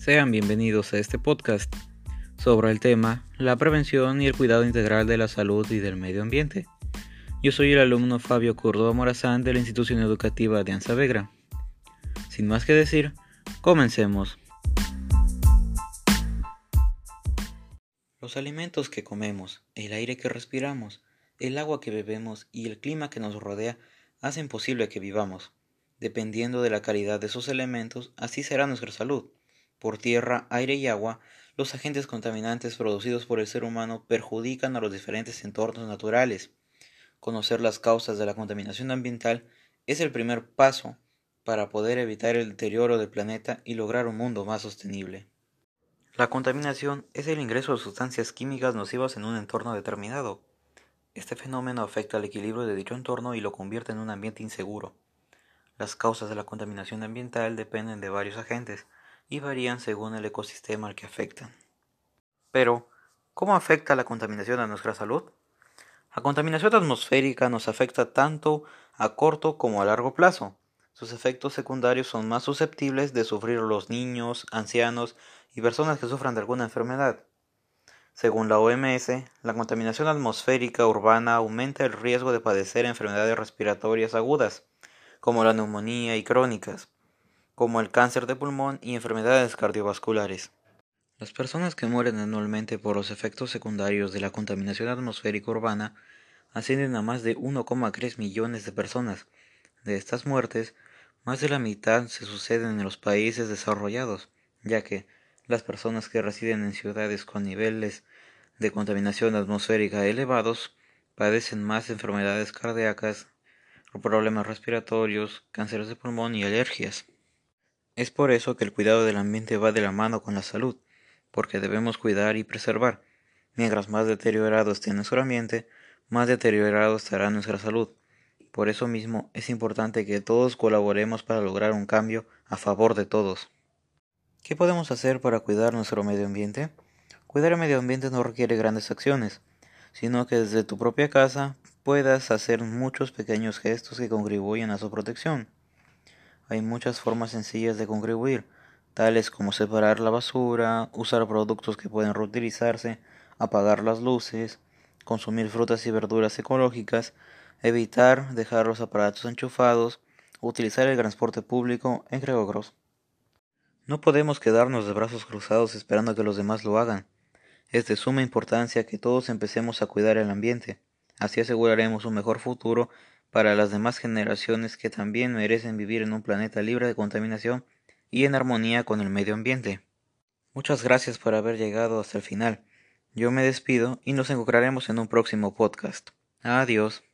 Sean bienvenidos a este podcast sobre el tema la prevención y el cuidado integral de la salud y del medio ambiente. Yo soy el alumno Fabio Córdoba Morazán de la institución educativa de Anzavegra. Sin más que decir, comencemos. Los alimentos que comemos, el aire que respiramos, el agua que bebemos y el clima que nos rodea hacen posible que vivamos. Dependiendo de la calidad de esos elementos, así será nuestra salud. Por tierra, aire y agua, los agentes contaminantes producidos por el ser humano perjudican a los diferentes entornos naturales. Conocer las causas de la contaminación ambiental es el primer paso para poder evitar el deterioro del planeta y lograr un mundo más sostenible. La contaminación es el ingreso de sustancias químicas nocivas en un entorno determinado. Este fenómeno afecta al equilibrio de dicho entorno y lo convierte en un ambiente inseguro. Las causas de la contaminación ambiental dependen de varios agentes, y varían según el ecosistema al que afectan. Pero, ¿cómo afecta la contaminación a nuestra salud? La contaminación atmosférica nos afecta tanto a corto como a largo plazo. Sus efectos secundarios son más susceptibles de sufrir los niños, ancianos y personas que sufran de alguna enfermedad. Según la OMS, la contaminación atmosférica urbana aumenta el riesgo de padecer enfermedades respiratorias agudas, como la neumonía y crónicas, como el cáncer de pulmón y enfermedades cardiovasculares. Las personas que mueren anualmente por los efectos secundarios de la contaminación atmosférica urbana ascienden a más de 1,3 millones de personas. De estas muertes, más de la mitad se suceden en los países desarrollados, ya que las personas que residen en ciudades con niveles de contaminación atmosférica elevados padecen más enfermedades cardíacas, problemas respiratorios, cánceres de pulmón y alergias. Es por eso que el cuidado del ambiente va de la mano con la salud, porque debemos cuidar y preservar. Mientras más deteriorado esté nuestro ambiente, más deteriorado estará nuestra salud. Por eso mismo es importante que todos colaboremos para lograr un cambio a favor de todos. ¿Qué podemos hacer para cuidar nuestro medio ambiente? Cuidar el medio ambiente no requiere grandes acciones, sino que desde tu propia casa puedas hacer muchos pequeños gestos que contribuyen a su protección. Hay muchas formas sencillas de contribuir, tales como separar la basura, usar productos que pueden reutilizarse, apagar las luces, consumir frutas y verduras ecológicas, evitar dejar los aparatos enchufados, utilizar el transporte público, entre otros. No podemos quedarnos de brazos cruzados esperando que los demás lo hagan. Es de suma importancia que todos empecemos a cuidar el ambiente. Así aseguraremos un mejor futuro para las demás generaciones que también merecen vivir en un planeta libre de contaminación y en armonía con el medio ambiente. Muchas gracias por haber llegado hasta el final. Yo me despido y nos encontraremos en un próximo podcast. Adiós.